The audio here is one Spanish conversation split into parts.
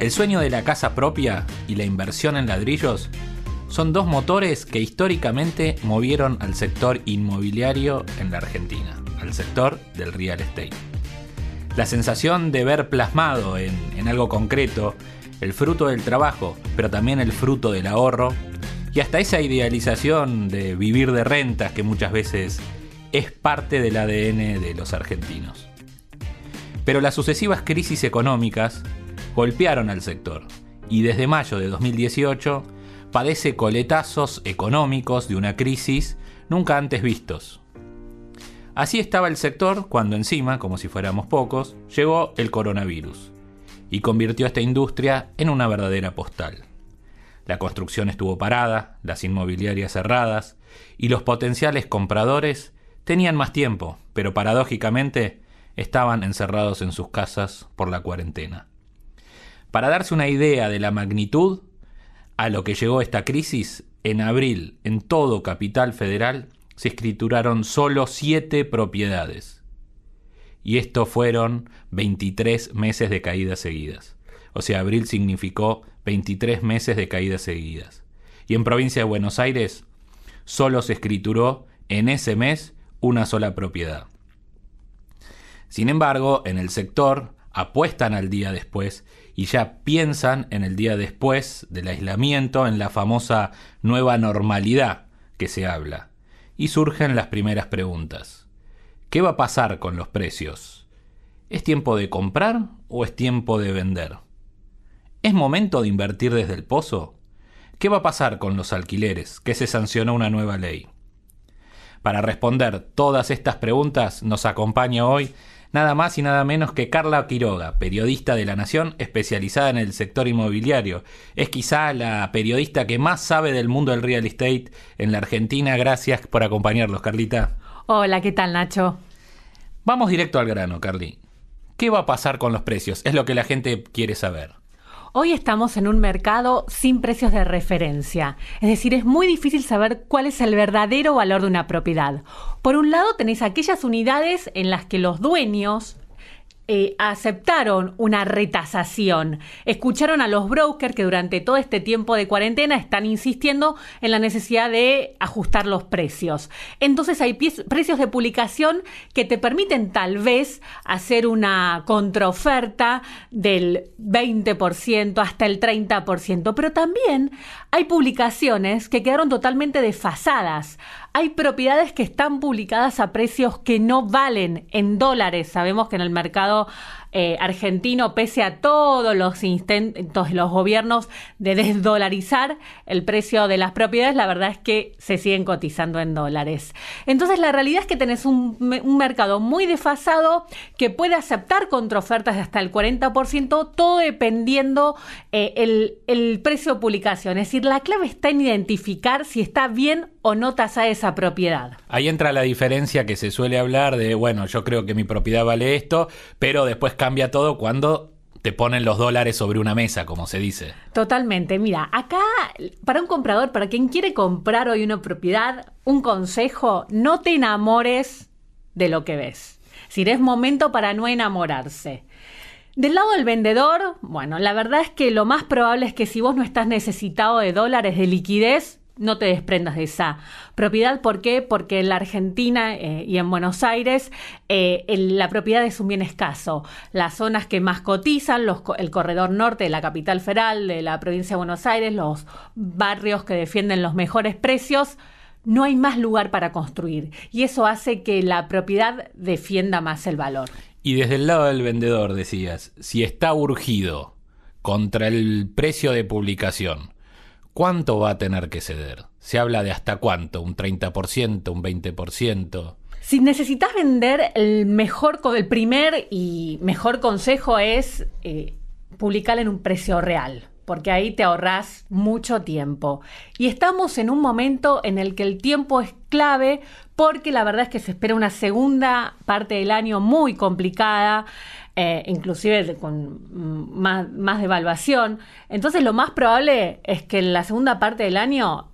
El sueño de la casa propia y la inversión en ladrillos son dos motores que históricamente movieron al sector inmobiliario en la Argentina, al sector del real estate. La sensación de ver plasmado en, algo concreto el fruto del trabajo, pero también el fruto del ahorro, y hasta esa idealización de vivir de rentas que muchas veces es parte del ADN de los argentinos. Pero las sucesivas crisis económicas golpearon al sector y desde mayo de 2018 padece coletazos económicos de una crisis nunca antes vistos. Así estaba el sector cuando encima, como si fuéramos pocos, llegó el coronavirus y convirtió esta industria en una verdadera postal. La construcción estuvo parada, las inmobiliarias cerradas y los potenciales compradores tenían más tiempo, pero paradójicamente estaban encerrados en sus casas por la cuarentena. Para darse una idea de la magnitud a lo que llegó esta crisis, en abril en todo Capital Federal se escrituraron solo siete propiedades. Y esto fueron 23 meses de caídas seguidas. O sea, abril significó 23 meses de caídas seguidas. Y en provincia de Buenos Aires solo se escrituró en ese mes una sola propiedad. Sin embargo, en el sector apuestan al día después y ya piensan en el día después del aislamiento, en la famosa nueva normalidad que se habla. Y surgen las primeras preguntas. ¿Qué va a pasar con los precios? ¿Es tiempo de comprar o es tiempo de vender? ¿Es momento de invertir desde el pozo? ¿Qué va a pasar con los alquileres, que se sancionó una nueva ley? Para responder todas estas preguntas nos acompaña hoy nada más y nada menos que Carla Quiroga, periodista de La Nación especializada en el sector inmobiliario. Es quizá la periodista que más sabe del mundo del real estate en la Argentina. Gracias por acompañarnos, Carlita. Hola, ¿qué tal, Nacho? Vamos directo al grano, Carly. ¿Qué va a pasar con los precios? Es lo que la gente quiere saber. Hoy estamos en un mercado sin precios de referencia, es decir, es muy difícil saber cuál es el verdadero valor de una propiedad. Por un lado tenéis aquellas unidades en las que los dueños eh, aceptaron una retasación. Escucharon a los brokers que durante todo este tiempo de cuarentena están insistiendo en la necesidad de ajustar los precios. Entonces hay precios de publicación que te permiten tal vez hacer una contraoferta del 20% hasta el 30%, pero también hay publicaciones que quedaron totalmente desfasadas. Hay propiedades que están publicadas a precios que no valen en dólares. Sabemos que en el mercado eh, argentino, pese a todos los intentos de los gobiernos de desdolarizar el precio de las propiedades, la verdad es que se siguen cotizando en dólares. Entonces, la realidad es que tenés un, mercado muy desfasado que puede aceptar contraofertas de hasta el 40%, todo dependiendo eh, el, precio de publicación. Es decir, la clave está en identificar si está bien o no tasa esa propiedad. Ahí entra la diferencia que se suele hablar de, bueno, yo creo que mi propiedad vale esto, pero después cambia todo cuando te ponen los dólares sobre una mesa, como se dice. Totalmente. Mira, acá para un comprador, para quien quiere comprar hoy una propiedad, un consejo, no te enamores de lo que ves. Si es momento para no enamorarse. Del lado del vendedor, bueno, la verdad es que lo más probable es que si vos no estás necesitado de dólares de liquidez, no te desprendas de esa propiedad. ¿Por qué? Porque en la Argentina eh, y en Buenos Aires eh, la propiedad es un bien escaso. Las zonas que más cotizan, el corredor norte de la capital federal, de la provincia de Buenos Aires, los barrios que defienden los mejores precios, no hay más lugar para construir. Y eso hace que la propiedad defienda más el valor. Y desde el lado del vendedor decías, si está urgido contra el precio de publicación, ¿Cuánto va a tener que ceder? Se habla de hasta cuánto, un 30%, un 20%. Si necesitas vender, el mejor, primer y mejor consejo es eh, publicarla en un precio real porque ahí te ahorras mucho tiempo. Y estamos en un momento en el que el tiempo es clave porque la verdad es que se espera una segunda parte del año muy complicada. Eh, inclusive con más, más devaluación. Entonces lo más probable es que en la segunda parte del año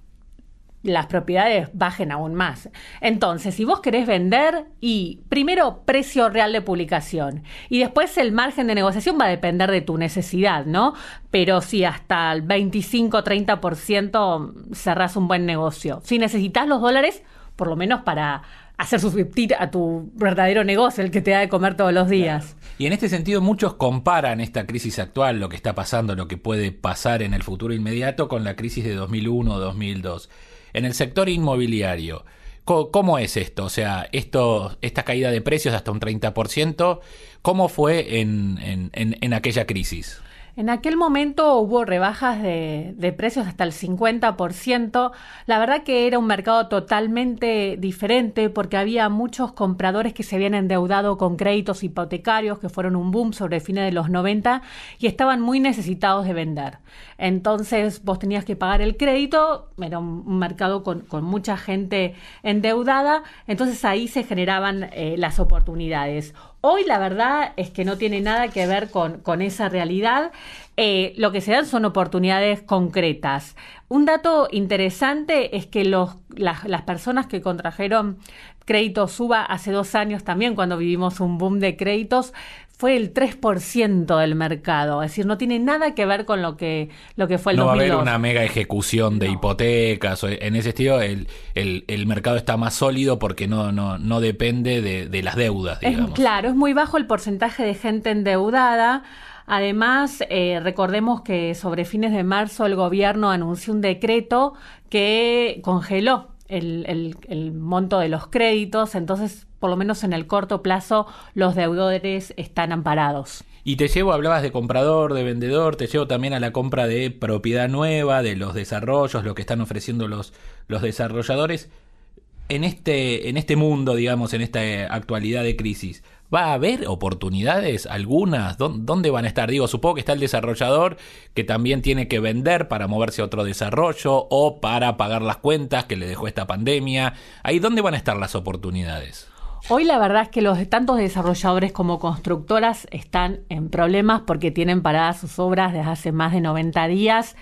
las propiedades bajen aún más. Entonces, si vos querés vender, y primero precio real de publicación, y después el margen de negociación va a depender de tu necesidad, ¿no? Pero si hasta el 25-30% cerrás un buen negocio. Si necesitas los dólares, por lo menos para hacer subsistir a tu verdadero negocio, el que te da de comer todos los días. Y en este sentido muchos comparan esta crisis actual, lo que está pasando, lo que puede pasar en el futuro inmediato, con la crisis de 2001 o 2002. En el sector inmobiliario, ¿cómo, es esto? O sea, esto, esta caída de precios hasta un 30%, ¿cómo fue en, en, en aquella crisis? En aquel momento hubo rebajas de, precios hasta el 50%. La verdad que era un mercado totalmente diferente porque había muchos compradores que se habían endeudado con créditos hipotecarios que fueron un boom sobre fines de los 90 y estaban muy necesitados de vender. Entonces vos tenías que pagar el crédito, era un mercado con, mucha gente endeudada, entonces ahí se generaban eh, las oportunidades. Hoy la verdad es que no tiene nada que ver con, con esa realidad. Eh, lo que se dan son oportunidades concretas. Un dato interesante es que los, las, personas que contrajeron créditos suba hace dos años también, cuando vivimos un boom de créditos, fue el 3% del mercado. Es decir, no tiene nada que ver con lo que, lo que fue el no No va a haber una mega ejecución de hipotecas. En ese sentido, el, el, mercado está más sólido porque no, no, no depende de, las deudas, digamos. claro, es muy bajo el porcentaje de gente endeudada. Además, eh, recordemos que sobre fines de marzo el gobierno anunció un decreto que congeló el, el, monto de los créditos, entonces por lo menos en el corto plazo los deudores están amparados. Y te llevo, hablabas de comprador, de vendedor, te llevo también a la compra de propiedad nueva, de los desarrollos, lo que están ofreciendo los, los desarrolladores. En este, en este mundo, digamos, en esta actualidad de crisis, ¿Va a haber oportunidades algunas? ¿Dónde van a estar? Digo, supongo que está el desarrollador que también tiene que vender para moverse a otro desarrollo o para pagar las cuentas que le dejó esta pandemia. ¿Ahí dónde van a estar las oportunidades? Hoy la verdad es que los tantos desarrolladores como constructoras están en problemas porque tienen paradas sus obras desde hace más de 90 días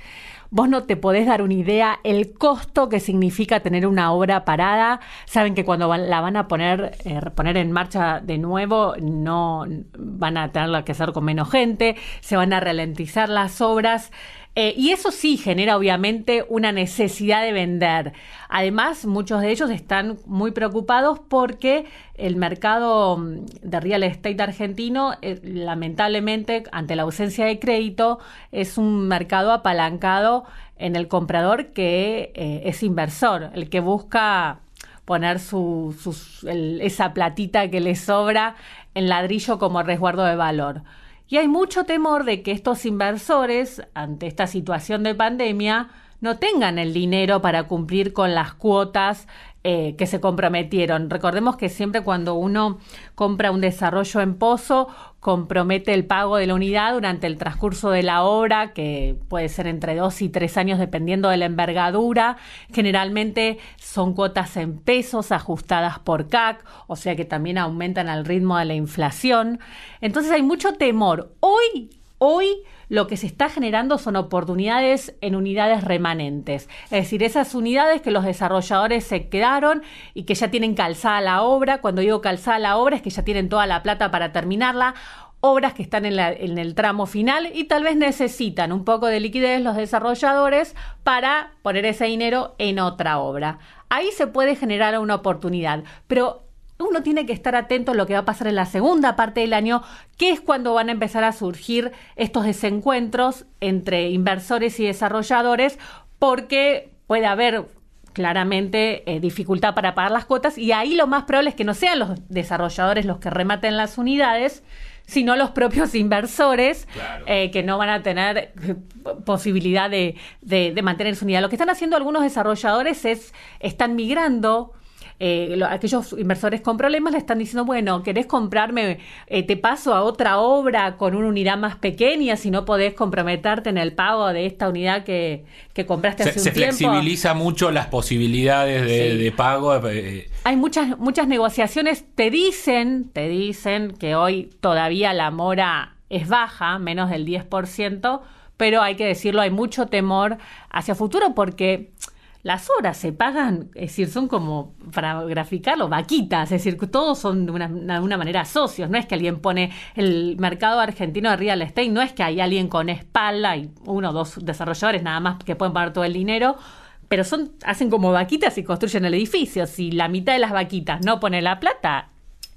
vos no te podés dar una idea el costo que significa tener una obra parada. Saben que cuando la van a poner, eh, poner en marcha de nuevo, no van a tenerla que hacer con menos gente, se van a ralentizar las obras. Eh, y eso sí genera obviamente una necesidad de vender. Además, muchos de ellos están muy preocupados porque el mercado mm, de real estate argentino, eh, lamentablemente, ante la ausencia de crédito, es un mercado apalancado en el comprador que eh, es inversor, el que busca poner su, esa platita que le sobra en ladrillo como resguardo de valor. Y hay mucho temor de que estos inversores, ante esta situación de pandemia, no tengan el dinero para cumplir con las cuotas eh, que se comprometieron. Recordemos que siempre cuando uno compra un desarrollo en pozo, compromete el pago de la unidad durante el transcurso de la obra, que puede ser entre dos y tres años dependiendo de la envergadura. Generalmente son cuotas en pesos ajustadas por CAC, o sea que también aumentan al ritmo de la inflación. Entonces hay mucho temor. Hoy, hoy lo que se está generando son oportunidades en unidades remanentes. Es decir, esas unidades que los desarrolladores se quedaron y que ya tienen calzada la obra. Cuando digo calzada la obra es que ya tienen toda la plata para terminarla obras que están en, en, el tramo final y tal vez necesitan un poco de liquidez los desarrolladores para poner ese dinero en otra obra. Ahí se puede generar una oportunidad, pero uno tiene que estar atento a lo que va a pasar en la segunda parte del año, que es cuando van a empezar a surgir estos desencuentros entre inversores y desarrolladores, porque puede haber claramente eh, dificultad para pagar las cuotas y ahí lo más probable es que no sean los desarrolladores los que rematen las unidades, sino los propios inversores eh, que no van a tener eh, posibilidad de, de, de mantener su unidad. Lo que están haciendo algunos desarrolladores es, están migrando eh, aquellos inversores con problemas le están diciendo, bueno, ¿querés comprarme? Eh, te paso a otra obra con una unidad más pequeña si no podés comprometerte en el pago de esta unidad que, que compraste hace se, un tiempo. Se flexibiliza mucho las posibilidades de, pago. Eh, Hay muchas, muchas negociaciones. Te dicen, te dicen que hoy todavía la mora es baja, menos del 10%, pero hay que decirlo, hay mucho temor hacia futuro porque las horas se pagan, es decir, son como, para graficarlo, vaquitas, es decir, todos son de una, manera socios, no es que alguien pone el mercado argentino de real estate, no es que hay alguien con espalda y uno o dos desarrolladores nada más que pueden pagar todo el dinero, pero son, hacen como vaquitas y construyen el edificio. Si la mitad de las vaquitas no pone la plata,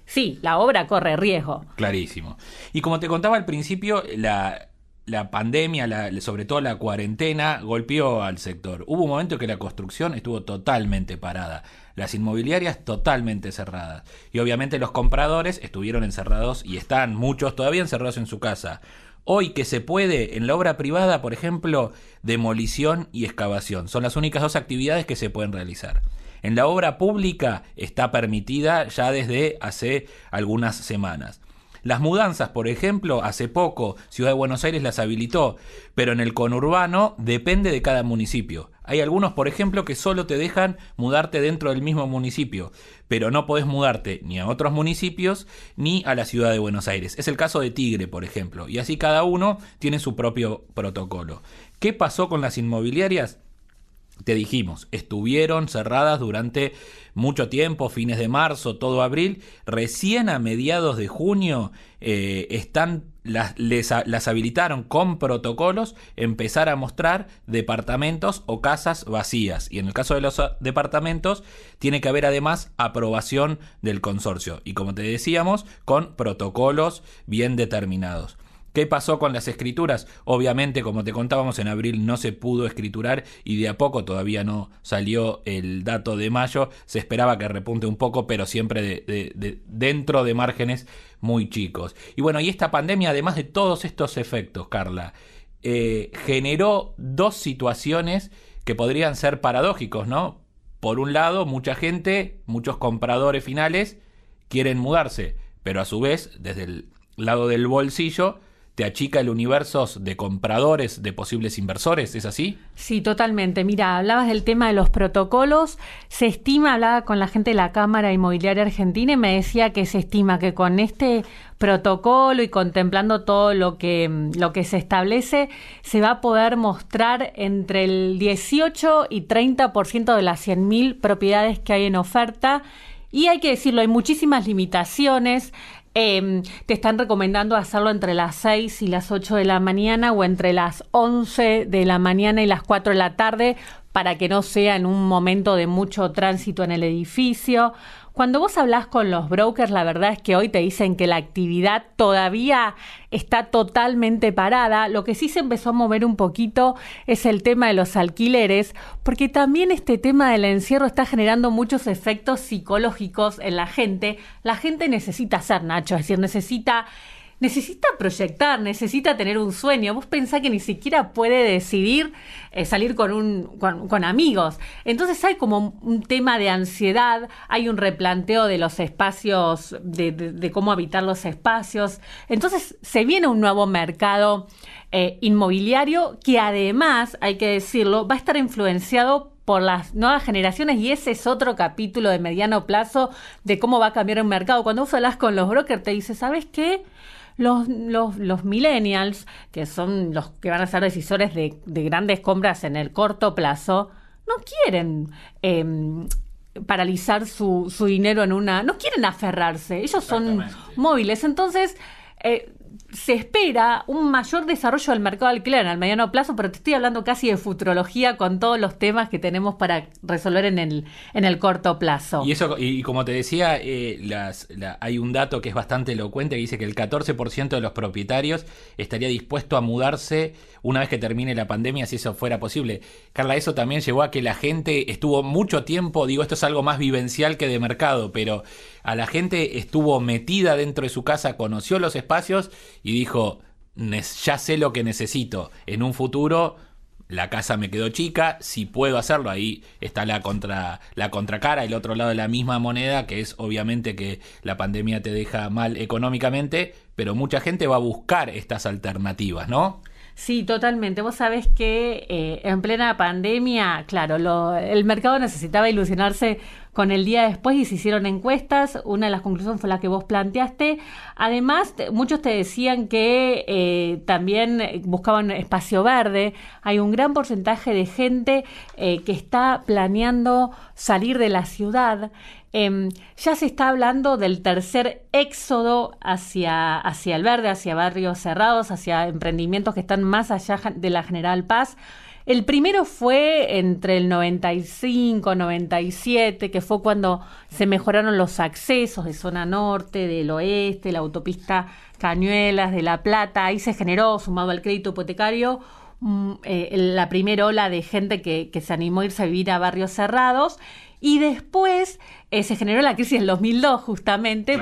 sí, la obra corre riesgo. Clarísimo. Y como te contaba al principio, la, la pandemia, sobre todo la cuarentena, golpeó al sector. Hubo un momento en que la construcción estuvo totalmente parada, las inmobiliarias totalmente cerradas. Y obviamente los compradores estuvieron encerrados y están muchos todavía encerrados en su casa. Hoy que se puede, en la obra privada, por ejemplo, demolición y excavación. Son las únicas dos actividades que se pueden realizar. En la obra pública está permitida ya desde hace algunas semanas. Las mudanzas, por ejemplo, hace poco Ciudad de Buenos Aires las habilitó, pero en el conurbano depende de cada municipio. Hay algunos, por ejemplo, que solo te dejan mudarte dentro del mismo municipio, pero no podés mudarte ni a otros municipios ni a la ciudad de Buenos Aires. Es el caso de Tigre, por ejemplo, y así cada uno tiene su propio protocolo. ¿Qué pasó con las inmobiliarias? te dijimos, estuvieron cerradas durante mucho tiempo, fines de marzo, todo abril, recién a mediados de junio eh, están, las, las habilitaron con protocolos empezar a mostrar departamentos o casas vacías. Y en el caso de los departamentos, tiene que haber además aprobación del consorcio. Y como te decíamos, con protocolos bien determinados. ¿Qué pasó con las escrituras? Obviamente, como te contábamos, en abril no se pudo escriturar y de a poco todavía no salió el dato de mayo. Se esperaba que repunte un poco, pero siempre de, dentro de márgenes muy chicos. Y bueno, y esta pandemia, además de todos estos efectos, Carla, eh, generó dos situaciones que podrían ser paradójicos, ¿no? Por un lado, mucha gente, muchos compradores finales quieren mudarse, pero a su vez, desde el lado del bolsillo, te achica el universo de compradores, de posibles inversores, ¿es así? Sí, totalmente. Mira, hablabas del tema de los protocolos. Se estima, hablaba con la gente de la Cámara Inmobiliaria Argentina y me decía que se estima que con este protocolo y contemplando todo lo que, lo que se establece, se va a poder mostrar entre el 18 y 30% de las 100.000 propiedades que hay en oferta. Y hay que decirlo, hay muchísimas limitaciones. Em, te están recomendando hacerlo entre las 6 y las 8 de la mañana o entre las 11 de la mañana y las 4 de la tarde para que no sea en un momento de mucho tránsito en el edificio. Cuando vos hablas con los brokers, la verdad es que hoy te dicen que la actividad todavía está totalmente parada. Lo que sí se empezó a mover un poquito es el tema de los alquileres, porque también este tema del encierro está generando muchos efectos psicológicos en la gente. La gente necesita ser Nacho, es decir, necesita necesita proyectar, necesita tener un sueño. Vos pensás que ni siquiera puede decidir eh, salir con, un, con, amigos. Entonces hay como un tema de ansiedad, hay un replanteo de los espacios, de, cómo habitar los espacios. Entonces se viene un nuevo mercado eh, inmobiliario que además, hay que decirlo, va a estar influenciado por las nuevas generaciones y ese es otro capítulo de mediano plazo de cómo va a cambiar el mercado. Cuando vos hablas con los brokers te dice, ¿sabes qué? Los, los, los, millennials, que son los que van a ser decisores de, grandes compras en el corto plazo, no quieren em, paralizar su, su, dinero en una... no quieren aferrarse, ellos son móviles. Entonces, eh, se espera un mayor desarrollo del mercado de alquiler en el mediano plazo, pero te estoy hablando casi de futurología con todos los temas que tenemos para resolver en el, en el corto plazo. Y eso, y, como te decía, eh, las, hay un dato que es bastante elocuente que dice que el 14% de los propietarios estaría dispuesto a mudarse una vez que termine la pandemia, si eso fuera posible. Carla, eso también llevó a que la gente estuvo mucho tiempo, digo, esto es algo más vivencial que de mercado, pero a la gente estuvo metida dentro de su casa, conoció los espacios y dijo, ya sé lo que necesito. En un futuro la casa me quedó chica, si puedo hacerlo, ahí está la contra la contracara, el otro lado de la misma moneda, que es obviamente que la pandemia te deja mal económicamente, pero mucha gente va a buscar estas alternativas, ¿no? Sí, totalmente. Vos sabés que eh, en plena pandemia, claro, lo, el mercado necesitaba ilusionarse con el día después y se hicieron encuestas. Una de las conclusiones fue la que vos planteaste. Además, muchos te decían que eh, también buscaban espacio verde. Hay un gran porcentaje de gente eh, que está planeando salir de la ciudad. Em, ya se está hablando del tercer éxodo hacia, hacia el verde, hacia barrios cerrados, hacia emprendimientos que están más allá de la General Paz. El primero fue entre el 95, 97, que fue cuando se mejoraron los accesos de zona norte, del oeste, la autopista Cañuelas, de La Plata. Ahí se generó, sumado al crédito hipotecario, mm, eh, la primera ola de gente que, que se animó a irse a vivir a barrios cerrados. Y después eh, se generó la crisis del 2002 justamente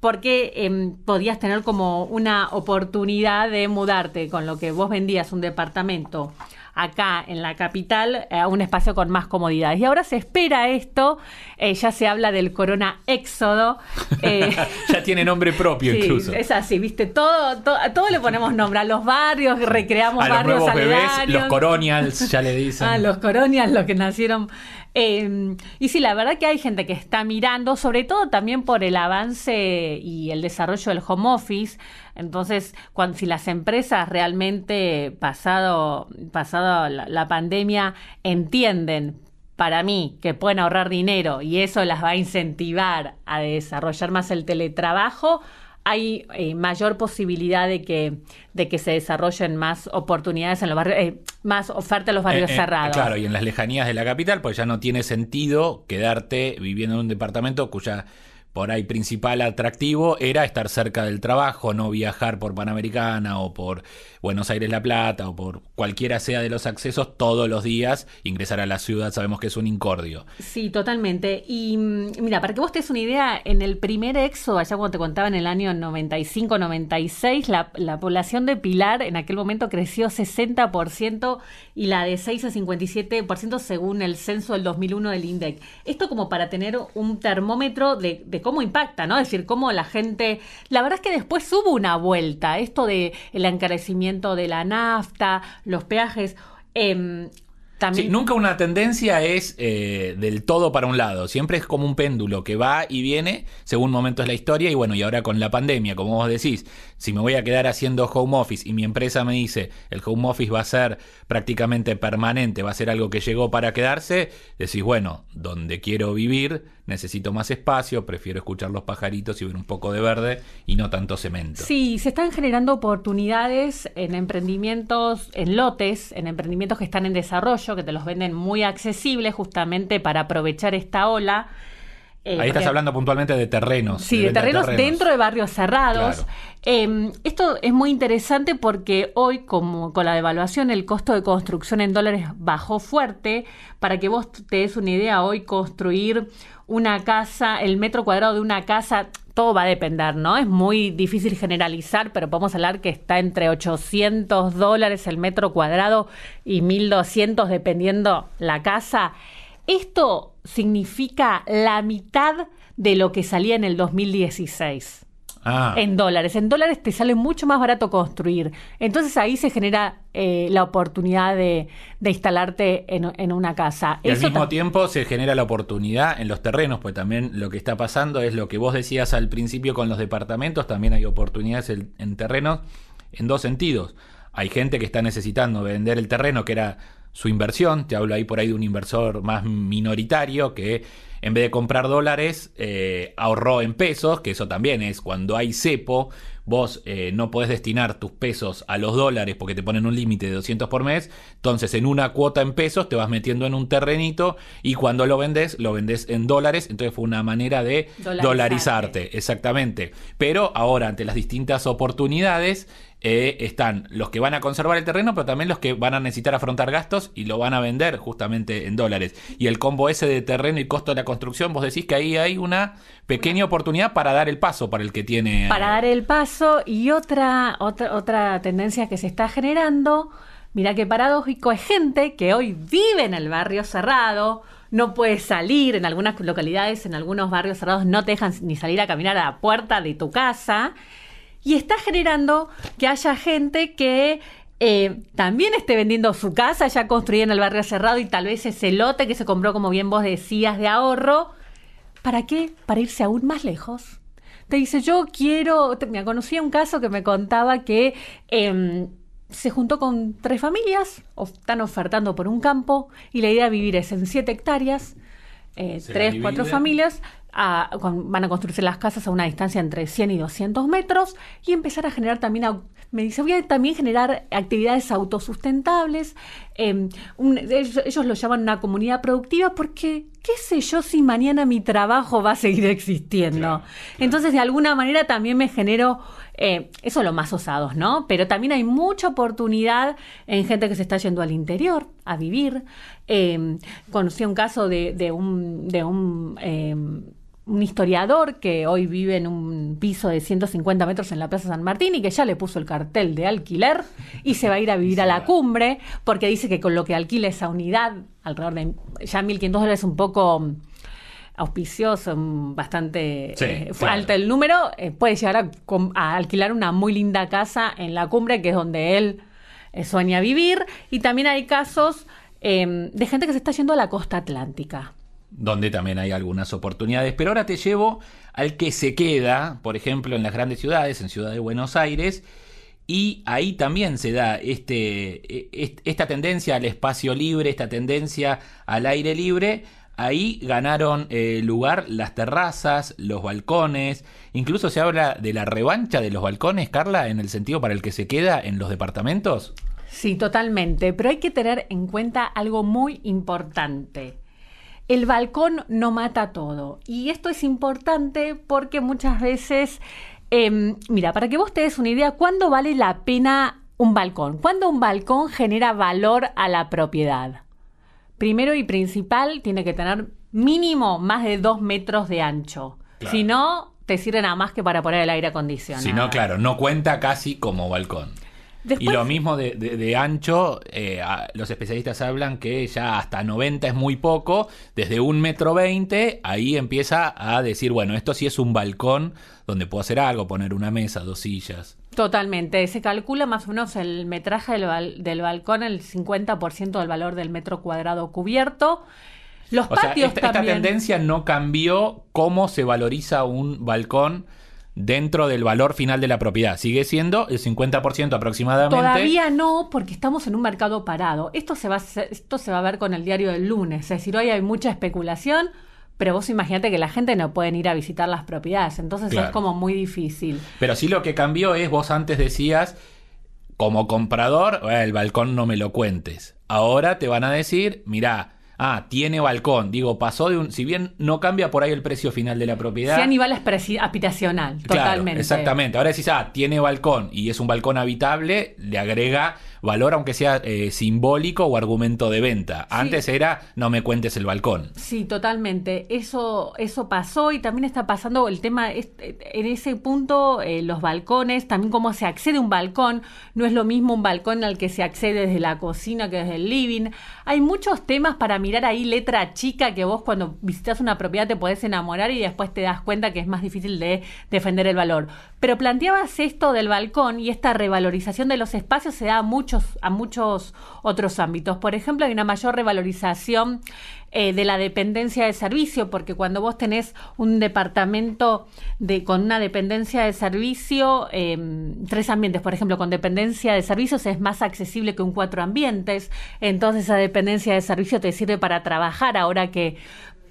porque em, podías tener como una oportunidad de mudarte con lo que vos vendías un departamento acá en la capital a un espacio con más comodidades. Y ahora se espera esto, eh, ya se habla del corona éxodo. Eh, ya tiene nombre propio incluso. Es así, viste, todo, todo, le ponemos nombre, a los barrios, recreamos barrios los bebés, los coronials, ya le dicen. A los coronials, los que nacieron eh, y sí, la verdad que hay gente que está mirando, sobre todo también por el avance y el desarrollo del home office. Entonces, cuando, si las empresas realmente, pasado, pasado la, pandemia, entienden para mí que pueden ahorrar dinero y eso las va a incentivar a desarrollar más el teletrabajo, hay eh, mayor posibilidad de que, de que se desarrollen más oportunidades en los barrios, eh, más oferta en los barrios eh, cerrados. Claro, y en las lejanías de la capital, pues ya no tiene sentido quedarte viviendo en un departamento cuya por ahí principal atractivo era estar cerca del trabajo, no viajar por Panamericana o por Buenos Aires La Plata o por cualquiera sea de los accesos todos los días, ingresar a la ciudad sabemos que es un incordio. Sí, totalmente. Y mm, mira, para que vos te des una idea, en el primer éxodo, allá cuando te contaba en el año 95-96, la, la población de Pilar en aquel momento creció 60% y la de 6 a 57% según el censo del 2001 del INDEC. Esto como para tener un termómetro de, de cómo impacta, ¿no? Es decir, cómo la gente... La verdad es que después hubo una vuelta, esto de el encarecimiento de la nafta, los peajes... Eh, nunca una tendencia es eh, del todo para un lado. Siempre es como un péndulo que va y viene según momentos de la historia. Y bueno, y ahora con la pandemia, como vos decís, si me voy a quedar haciendo home office y mi empresa me dice el home office va a ser prácticamente permanente, va a ser algo que llegó para quedarse, decís, bueno, donde quiero vivir necesito más espacio, prefiero escuchar los pajaritos y ver un poco de verde y no tanto cemento. Sí, se están generando oportunidades en emprendimientos, en lotes, en emprendimientos que están en desarrollo, que te los venden muy accesibles justamente para aprovechar esta ola. Eh, Ahí estás hablando puntualmente de terrenos. Sí, de, terrenos, dentro de barrios cerrados. Em, esto es muy interesante porque hoy, como con la devaluación, el costo de construcción en dólares bajó fuerte. Para que vos te des una idea, hoy construir una casa, el metro cuadrado de una casa, todo va a depender, ¿no? Es muy difícil generalizar, pero podemos hablar que está entre 800 dólares el metro cuadrado y 1200 dependiendo la casa. Esto significa la mitad de lo que salía en el 2016. Ah. En dólares. En dólares te sale mucho más barato construir. Entonces ahí se genera eh, la oportunidad de, instalarte en, una casa. Y al mismo tiempo se genera la oportunidad en los terrenos, pues también lo que está pasando es lo que vos decías al principio con los departamentos, también hay oportunidades en terrenos en dos sentidos. Hay gente que está necesitando vender el terreno, que era su inversión, te hablo ahí por ahí de un inversor más minoritario que en vez de comprar dólares eh, ahorró en pesos, que eso también es cuando hay cepo, vos eh, no podés destinar tus pesos a los dólares porque te ponen un límite de 200 por mes, entonces en una cuota en pesos te vas metiendo en un terrenito y cuando lo vendes, lo vendes en dólares, entonces fue una manera de dolarizarte, exactamente. Pero ahora ante las distintas oportunidades, eh, están los que van a conservar el terreno, pero también los que van a necesitar afrontar gastos y lo van a vender justamente en dólares. Y el combo ese de terreno y costo de la construcción, vos decís que ahí hay una pequeña oportunidad para dar el paso para el que tiene... Para dar el paso y otra, otra, otra tendencia que se está generando Mira qué paradójico, es gente que hoy vive en el barrio cerrado, no puede salir, en algunas localidades, en algunos barrios cerrados no te dejan ni salir a caminar a la puerta de tu casa, y está generando que haya gente que eh, también esté vendiendo su casa ya construida en el barrio cerrado y tal vez ese lote que se compró, como bien vos decías, de ahorro. ¿Para qué? Para irse aún más lejos. Te dice, yo quiero, me conocí un caso que me contaba que em, se juntó con tres familias, están ofertando por un campo y la idea de vivir es en siete hectáreas, eh, tres, cuatro familias, van a construirse las casas a una distancia entre 100 y 200 metros y empezar a generar también, me dice, voy a también generar actividades autosustentables. Em, ellos, lo llaman una comunidad productiva porque, qué sé yo, si mañana mi trabajo va a seguir existiendo. Entonces, de alguna manera también me genero, eh, eso lo más osados, ¿no? Pero también hay mucha oportunidad en gente que se está yendo al interior a vivir. Em, conocí un caso de, de un... De un em, un historiador que hoy vive en un piso de 150 metros en la Plaza San Martín y que ya le puso el cartel de alquiler y se va a ir a vivir a la cumbre porque dice que con lo que alquila esa unidad, alrededor de ya 1.500 dólares, un poco mm, auspicioso, mm, bastante eh, alto el número, eh, puede llegar a, alquilar una muy linda casa en la cumbre, que es donde él eh, sueña vivir. Y también hay casos de gente que se está yendo a la costa atlántica donde también hay algunas oportunidades. Pero ahora te llevo al que se queda, por ejemplo, en las grandes ciudades, en Ciudad de Buenos Aires, y ahí también se da este, e, esta tendencia al espacio libre, esta tendencia al aire libre. Ahí ganaron eh, lugar las terrazas, los balcones, incluso se habla de la revancha de los balcones, Carla, en el sentido para el que se queda en los departamentos. Sí, totalmente, pero hay que tener en cuenta algo muy importante el balcón no mata todo. Y esto es importante porque muchas veces, em, mira, para que vos te des una idea, ¿cuándo vale la pena un balcón? ¿Cuándo un balcón genera valor a la propiedad? Primero y principal, tiene que tener mínimo más de dos metros de ancho. Si no, te sirve nada más que para poner el aire acondicionado. Si no, claro, no cuenta casi como balcón y lo mismo de, ancho, eh, los especialistas hablan que ya hasta 90 es muy poco, desde un metro 20 ahí empieza a decir, bueno, esto sí es un balcón donde puedo hacer algo, poner una mesa, dos sillas. Totalmente, se calcula más o menos el metraje del, del balcón, el 50% del valor del metro cuadrado cubierto. Los patios esta tendencia no cambió cómo se valoriza un balcón dentro del valor final de la propiedad. Sigue siendo el 50% aproximadamente. Todavía no, porque estamos en un mercado parado. Esto se va a, esto se va a ver con el diario del lunes. Es decir, hoy hay mucha especulación, pero vos imagínate que la gente no puede ir a visitar las propiedades. Entonces es como muy difícil. Pero sí lo que cambió es, vos antes decías, como comprador, el balcón no me lo cuentes. Ahora te van a decir, mira, ah, tiene balcón. Digo, pasó de un. Si bien no cambia por ahí el precio final de la propiedad. Sí, a nivel aspiracional, totalmente. Exactamente. Ahora decís, ah, tiene balcón y es un balcón habitable, le agrega valor, aunque sea eh, simbólico o argumento de venta. Antes era, no me cuentes el balcón. Sí, totalmente. Eso, eso pasó y también está pasando el tema, en ese punto, eh, los balcones, también cómo se accede a un balcón. No es lo mismo un balcón al que se accede desde la cocina que desde el living. Hay muchos temas para mirar ahí, letra chica, que vos cuando visitas una propiedad te podés enamorar y después te das cuenta que es más difícil de defender el valor. Pero planteabas esto del balcón y esta revalorización de los espacios se da mucho a muchos otros ámbitos. Por ejemplo, hay una mayor revalorización eh, de la dependencia de servicio, porque cuando vos tenés un departamento de, con una dependencia de servicio, em, tres ambientes, por ejemplo, con dependencia de servicios es más accesible que un cuatro ambientes, entonces esa dependencia de servicio te sirve para trabajar ahora que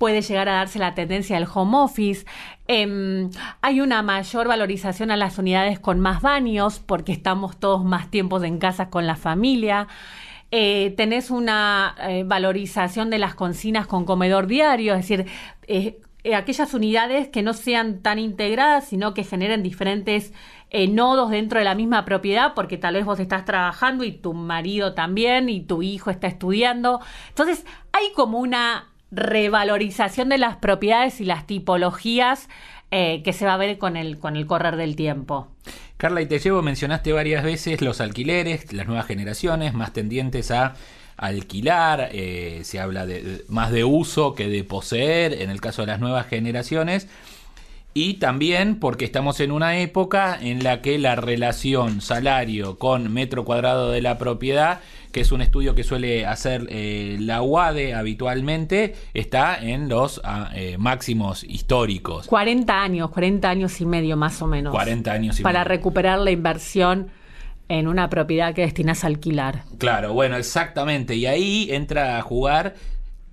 puede llegar a darse la tendencia del home office. Em, hay una mayor valorización a las unidades con más baños porque estamos todos más tiempos en casa con la familia. Eh, tenés una eh, valorización de las cocinas con comedor diario, es decir, eh, aquellas unidades que no sean tan integradas, sino que generen diferentes nodos dentro de la misma propiedad, porque tal vez vos estás trabajando y tu marido también y tu hijo está estudiando. Entonces, hay como una revalorización de las propiedades y las tipologías que se va a ver con el, con el correr del tiempo. Carla, y te llevo, mencionaste varias veces los alquileres, las nuevas generaciones, más tendientes a alquilar, eh, se habla de, más de uso que de poseer en el caso de las nuevas generaciones. Y también porque estamos en una época en la que la relación salario con metro cuadrado de la propiedad, que es un estudio que suele hacer eh, la UADE habitualmente, está en los ah, eh, máximos históricos. 40 años, 40 años y medio más o menos. 40 años y Para medio. recuperar la inversión en una propiedad que destinas a alquilar. Claro, bueno, exactamente. Y ahí entra a jugar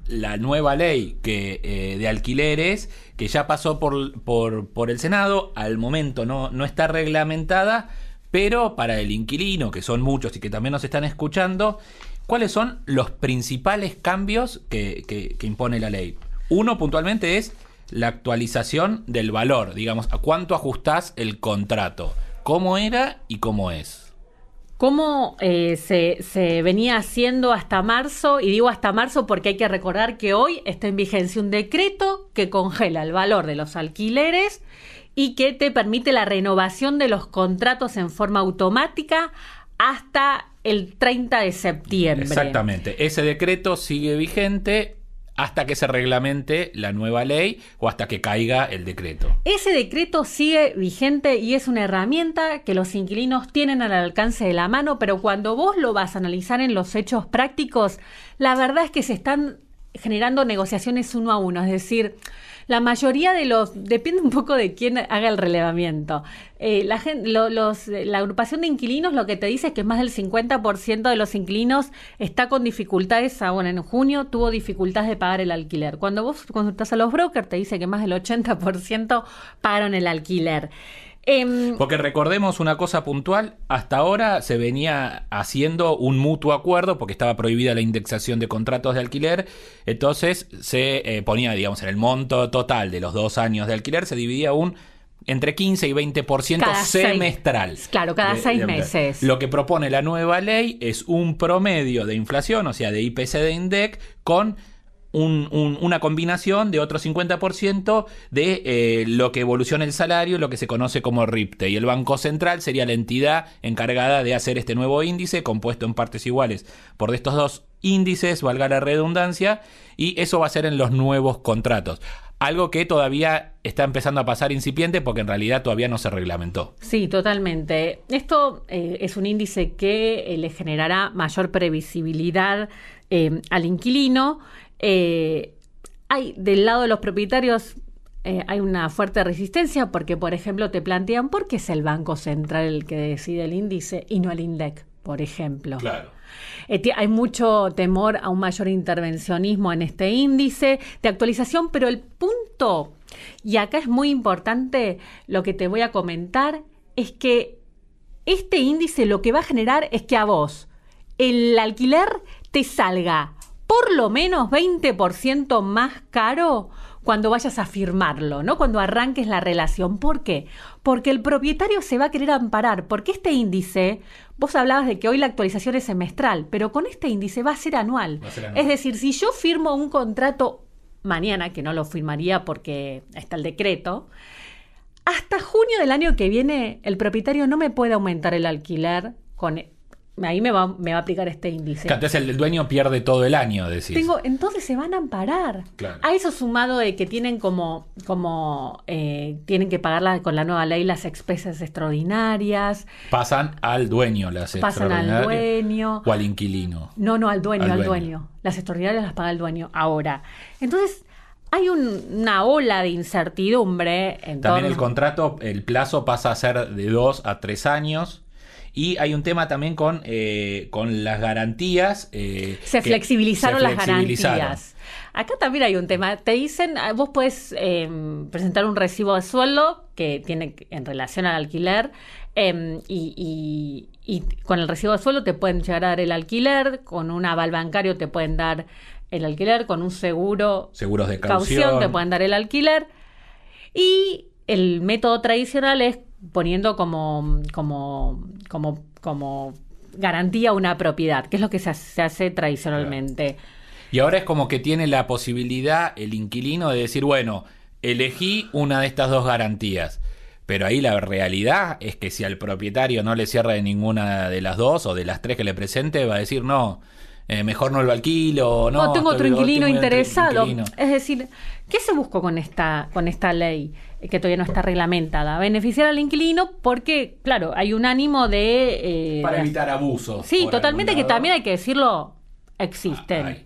la nueva ley que, eh, de alquileres que ya pasó por, por, por el Senado. Al momento no, no está reglamentada, pero para el inquilino, que son muchos y que también nos están escuchando, ¿cuáles son los principales cambios que, que- que impone la ley? Uno puntualmente es la actualización del valor, digamos, a cuánto ajustás el contrato, cómo era y cómo es. ¿Cómo eh, se, se venía haciendo hasta marzo? Y digo hasta marzo porque hay que recordar que hoy está en vigencia un decreto que congela el valor de los alquileres y que te permite la renovación de los contratos en forma automática hasta el 30 de septiembre. Exactamente. Ese decreto sigue vigente hasta que se reglamente la nueva ley o hasta que caiga el decreto. Ese decreto sigue vigente y es una herramienta que los inquilinos tienen al alcance de la mano, pero cuando vos lo vas a analizar en los hechos prácticos, la verdad es que se están generando negociaciones uno a uno, es decir, la mayoría de los, depende un poco de quién haga el relevamiento. Eh, la, gen- lo- los- la agrupación de inquilinos lo que te dice es que más del 50% de los inquilinos está con dificultades, ah, bueno, en junio tuvo dificultades de pagar el alquiler. Cuando vos consultás a los brokers te dice que más del 80% pagaron el alquiler. Em, Porque recordemos una cosa puntual, hasta ahora se venía haciendo un mutuo acuerdo porque estaba prohibida la indexación de contratos de alquiler, entonces se eh, ponía, digamos, en el monto total de los dos años de alquiler, se dividía un entre 15 y 20% Cada seis- semestral. claro, cada seis meses. Lo que propone la nueva ley es un promedio de inflación, o sea, de IPC de INDEC, con un- un- una combinación de otro 50% de eh, lo que evoluciona el salario, lo que se conoce como RIPTE. Y el Banco Central sería la entidad encargada de hacer este nuevo índice, compuesto en partes iguales por estos dos índices, valga la redundancia, y eso va a ser en los nuevos contratos. Algo que todavía está empezando a pasar incipiente porque en realidad todavía no se reglamentó. Sí, totalmente. Esto eh, es un índice que eh, le generará mayor previsibilidad al inquilino. Eh, hay del lado de los propietarios eh, hay una fuerte resistencia porque, por ejemplo, te plantean por qué es el Banco Central el que decide el índice y no el INDEC, por ejemplo. Claro. Eh, hay mucho temor a un mayor intervencionismo en este índice de actualización, pero el punto, y acá es muy importante lo que te voy a comentar, es que este índice lo que va a generar es que a vos el alquiler te salga por lo menos 20% más caro cuando vayas a firmarlo, ¿no? Cuando arranques la relación. ¿Por qué? Porque el propietario se va a querer amparar, porque este índice, vos hablabas de que hoy la actualización es semestral, pero con este índice va a ser anual. Va a ser anual. Es decir, si yo firmo un contrato mañana, que no lo firmaría porque está el decreto, hasta junio del año que viene el propietario no me puede aumentar el alquiler con ahí me va, me va a aplicar este índice. Entonces el, el dueño pierde todo el año, decís. Tengo, entonces se van a amparar. Claro. A eso sumado de que tienen como, como eh, tienen que pagar la- con la nueva ley las expresas extraordinarias, Pasan al dueño las pasan al extraordinarias dueño. o al inquilino. No, no, al dueño, Al al dueño. dueño. Las extraordinarias las paga el dueño ahora. Entonces, hay un- una ola de incertidumbre en También el contrato, el plazo pasa a ser de dos a tres años. Y hay un tema también con, eh, con las garantías. eh, Se flexibilizaron se las garantías. Acá también hay un tema. Te dicen, ah, vos puedes eh, presentar un recibo de sueldo que tiene en relación al alquiler eh, y, y- y con el recibo de sueldo te pueden llegar a dar el alquiler, con un aval bancario te pueden dar el alquiler, con un seguro Seguros de caución caución. te pueden dar el alquiler. Y el método tradicional es poniendo como, como, como, como garantía una propiedad, que es lo que se hace, se hace tradicionalmente. Y ahora es como que tiene la posibilidad el inquilino de decir, bueno, elegí una de estas dos garantías. Pero ahí la realidad es que si al propietario no le cierra de ninguna de las dos o de las tres que le presente, va a decir, no, eh, mejor no lo alquilo, no. No, tengo otro inquilino interesado. inquilino. Es decir, ¿qué se buscó con esta, con esta ley que todavía no está reglamentada? Beneficiar al inquilino porque, claro, hay un ánimo de... eh, Para evitar abusos. Sí, totalmente, que también hay que decirlo, existen. Ay.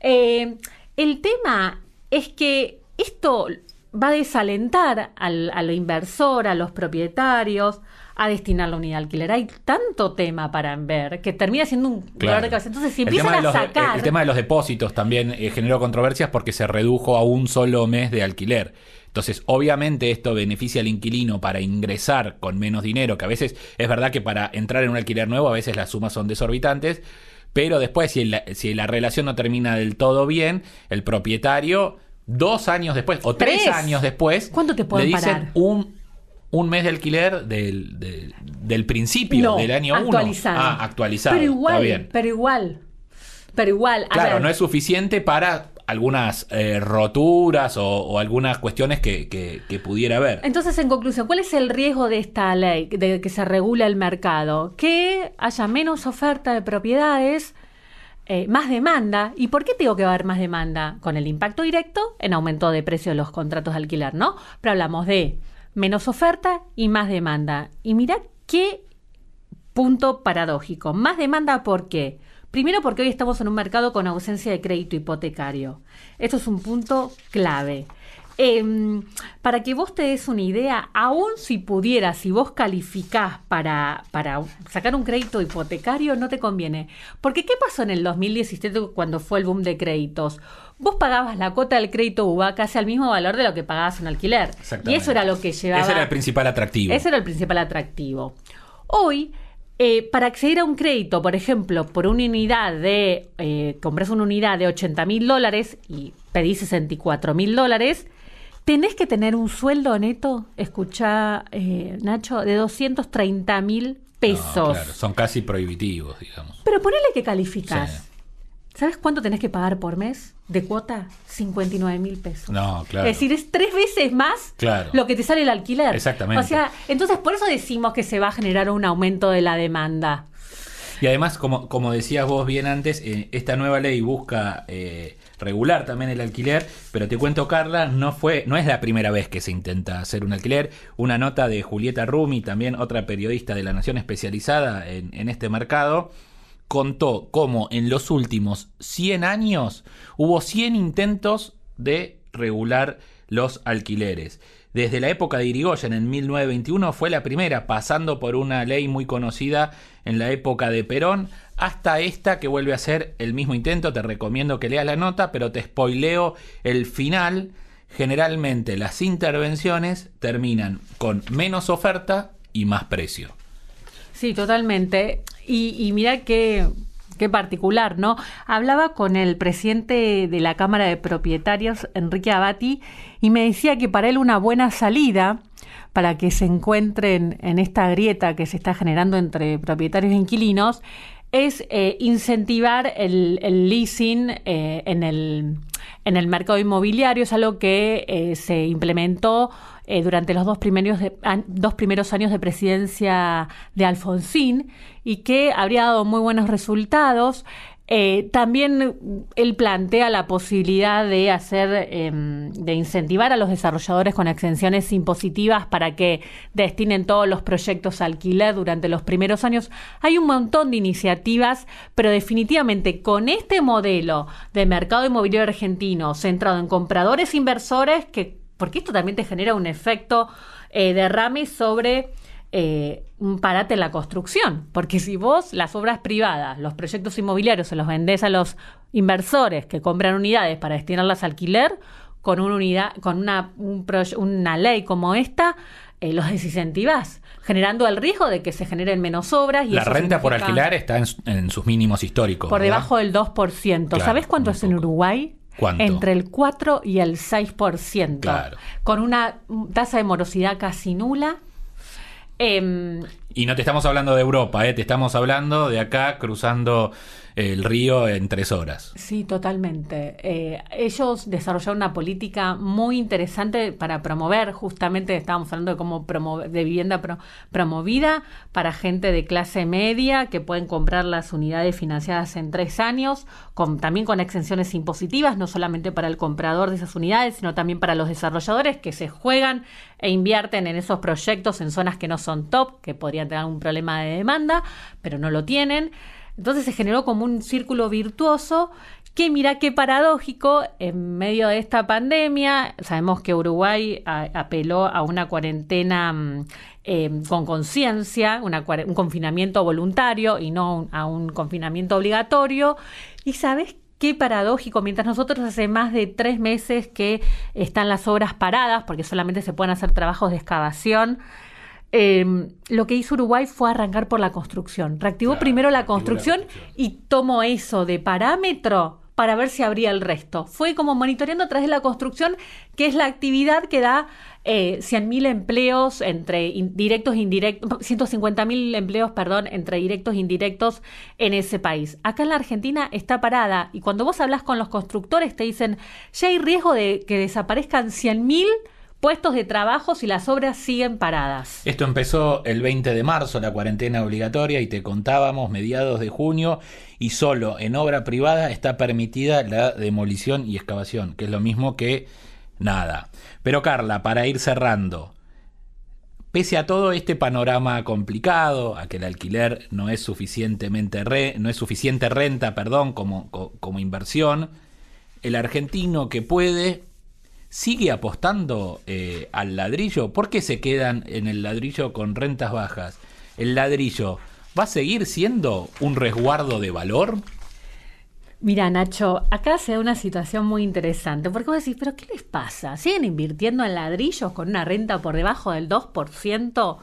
Eh, el tema es que esto va a desalentar al, al inversor, a los propietarios, a destinar la unidad de alquiler. Hay tanto tema para ver que termina siendo un dolor Claro. de cabeza. Entonces, si El empiezan a los, sacar... el tema de los depósitos también eh, generó controversias porque se redujo a un solo mes de alquiler. Entonces, obviamente esto beneficia al inquilino para ingresar con menos dinero, que a veces es verdad que para entrar en un alquiler nuevo a veces las sumas son desorbitantes, pero después si la, si la relación no termina del todo bien, el propietario dos años después o tres, Tres. años después ¿Cuánto te pueden le dicen parar? un un mes de alquiler del, del, del principio, No, del año 1. actualizado. Ah, actualizado. Pero igual, Está bien. pero igual. Pero igual. a Claro, ver, no es suficiente para algunas eh, roturas o, algunas cuestiones que, pudiera haber. Entonces, en conclusión, ¿cuál es el riesgo de esta ley, de que se regule el mercado? Que haya menos oferta de propiedades, eh, más demanda. ¿Y por qué tengo que va haber más demanda? Con el impacto directo en aumento de precio de los contratos de alquiler, ¿no? Pero hablamos de menos oferta y más demanda. Y mira qué punto paradójico. Más demanda, ¿por qué? Primero porque hoy estamos en un mercado con ausencia de crédito hipotecario. Esto es un punto clave. Em, para que vos te des una idea, aún si pudieras, si vos calificás para, para sacar un crédito hipotecario, no te conviene. Porque ¿qué pasó en el 2017 cuando fue el boom de créditos? Vos pagabas la cuota del crédito UBA casi al mismo valor de lo que pagabas un alquiler. Y eso era lo que llevaba... Ese era el principal atractivo. Ese era el principal atractivo. Hoy, eh, para acceder a un crédito, por ejemplo, por una unidad de, eh, compras una unidad de 80 mil dólares y pedís 64 mil dólares, tenés que tener un sueldo neto, escucha eh, Nacho, de 230 mil pesos. No, claro, son casi prohibitivos, digamos. Pero ponele que calificás. Sí. ¿Sabes cuánto tenés que pagar por mes de cuota? 59 mil pesos. No, claro. Es decir, es tres veces más Claro. lo que te sale el alquiler. Exactamente. O sea, entonces por eso decimos que se va a generar un aumento de la demanda. Y además, como, como decías vos bien antes, eh, esta nueva ley busca eh, regular también el alquiler, pero te cuento, Carla, no fue, no es la primera vez que se intenta hacer un alquiler. Una nota de Julieta Rumi, también otra periodista de la Nación especializada en, en este mercado, contó cómo en los últimos 100 años hubo 100 intentos de regular los alquileres. Desde la época de Irigoyen en 1921 fue la primera, pasando por una ley muy conocida en la época de Perón, hasta esta que vuelve a ser el mismo intento. Te recomiendo que leas la nota, pero te spoileo el final. Generalmente las intervenciones terminan con menos oferta y más precio. Sí, totalmente. Y, y mira qué, qué particular, ¿no? Hablaba con el presidente de la Cámara de Propietarios, Enrique Abati, y me decía que para él una buena salida para que se encuentren en esta grieta que se está generando entre propietarios e inquilinos es eh, incentivar el, el leasing eh, en, el, en el mercado inmobiliario. Es algo que eh, se implementó eh, durante los dos primeros, de- dos primeros años de presidencia de Alfonsín y que habría dado muy buenos resultados. Eh, también él plantea la posibilidad de hacer, em, de incentivar a los desarrolladores con exenciones impositivas para que destinen todos los proyectos a alquiler durante los primeros años. Hay un montón de iniciativas, pero definitivamente con este modelo de mercado inmobiliario argentino centrado en compradores inversores, que porque esto también te genera un efecto eh, derrame sobre eh, un parate en la construcción. Porque si vos las obras privadas, los proyectos inmobiliarios, se los vendés a los inversores que compran unidades para destinarlas a alquiler, con una unidad, con una, un una ley como esta, eh, los desincentivás, generando el riesgo de que se generen menos obras. Y La renta por alquilar está en, en sus mínimos históricos. Por ¿verdad? debajo del 2%. Claro, ¿Sabés cuánto es en. Uruguay? ¿Cuánto? Entre el 4 y el 6%. Claro. Con una tasa de morosidad casi nula. Em, Y no te estamos hablando de Europa, ¿eh? te estamos hablando de acá cruzando el río en tres horas. Sí, totalmente. Eh, ellos desarrollaron una política muy interesante para promover, justamente estábamos hablando de cómo de vivienda promovida para gente de clase media que pueden comprar las unidades financiadas en tres años, con, también con exenciones impositivas, no solamente para el comprador de esas unidades, sino también para los desarrolladores que se juegan e invierten en esos proyectos en zonas que no son top, que podrían tener un problema de demanda, pero no lo tienen. Entonces se generó como un círculo virtuoso que mira qué paradójico, en medio de esta pandemia, sabemos que Uruguay apeló a una cuarentena mm, em, con conciencia, un confinamiento voluntario y no a un confinamiento obligatorio. Y sabes qué paradójico, mientras nosotros hace más de tres meses que están las obras paradas, porque solamente se pueden hacer trabajos de excavación, Em, lo que hizo Uruguay fue arrancar por la construcción. Reactivó primero la construcción, y tomó eso de parámetro para ver si abría el resto. Fue como monitoreando a través de la construcción, que es la actividad que da eh, 100.000 empleos entre directos e indirectos, 150.000 empleos, perdón, entre directos e indirectos en ese país. Acá en la Argentina está parada y cuando vos hablas con los constructores te dicen, ya hay riesgo de que desaparezcan 100.000 puestos de trabajo si las obras siguen paradas. Esto empezó el 20 de marzo, la cuarentena obligatoria, y te contábamos mediados de junio, y solo en obra privada está permitida la demolición y excavación, que es lo mismo que nada. Pero Carla, para ir cerrando, pese a todo este panorama complicado, a que el alquiler no es suficientemente no es suficiente renta, perdón, como, como inversión, el argentino que puede sigue apostando eh, al ladrillo? ¿Por qué se quedan en el ladrillo con rentas bajas? ¿El ladrillo va a seguir siendo un resguardo de valor? Mira, Nacho, acá se da una situación muy interesante, porque vos decís, pero ¿qué les pasa? ¿Siguen invirtiendo en ladrillos con una renta por debajo del 2%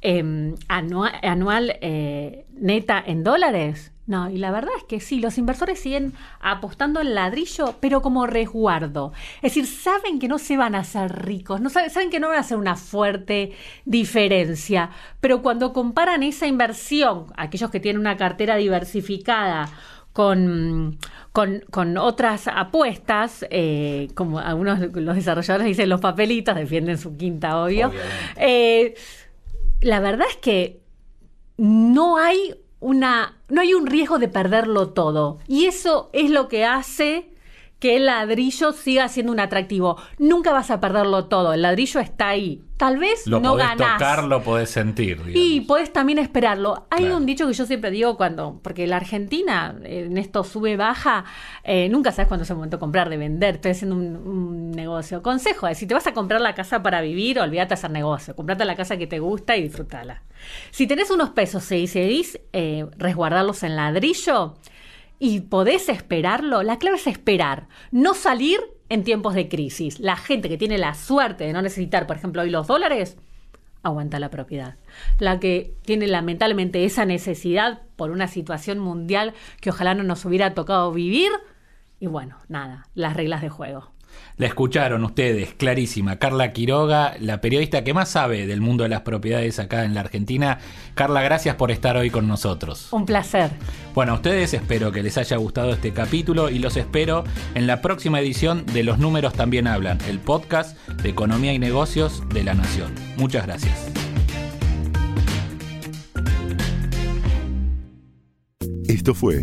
em, anual, anual eh, neta en dólares? No, y la verdad es que sí, los inversores siguen apostando en ladrillo, pero como resguardo. Es decir, saben que no se van a hacer ricos, no saben, saben que no van a hacer una fuerte diferencia, pero cuando comparan esa inversión, aquellos que tienen una cartera diversificada, con, con, otras apuestas, eh, como algunos los desarrolladores dicen los papelitos, defienden su quinta, obvio. Eh, la verdad es que no hay una, no hay un riesgo de perderlo todo. Y eso es lo que hace que el ladrillo siga siendo un atractivo. Nunca vas a perderlo todo, el ladrillo está ahí. Tal vez lo no podés tocar, lo podés sentir. Y podés también esperarlo. Hay un dicho que yo siempre digo cuando, porque la Argentina en esto sube, baja, eh, nunca sabes cuándo es el momento de comprar, de vender. Estoy haciendo un, negocio. Consejo es, si te vas a comprar la casa para vivir, olvídate de hacer negocio. Comprate la casa que te gusta y disfrútala. Si tenés unos pesos y seguís eh, resguardarlos en ladrillo, y podés esperarlo, la clave es esperar, no salir en tiempos de crisis. La gente que tiene la suerte de no necesitar, por ejemplo, hoy los dólares, aguanta la propiedad. La que tiene lamentablemente esa necesidad por una situación mundial que ojalá no nos hubiera tocado vivir, y bueno, nada, las reglas de juego. La escucharon ustedes, clarísima. Carla Quiroga, la periodista que más sabe del mundo de las propiedades acá en la Argentina. Carla, gracias por estar hoy con nosotros. Un placer. Bueno, a ustedes espero que les haya gustado este capítulo y los espero en la próxima edición de Los Números También Hablan, el podcast de Economía y Negocios de la Nación. Muchas gracias. Esto fue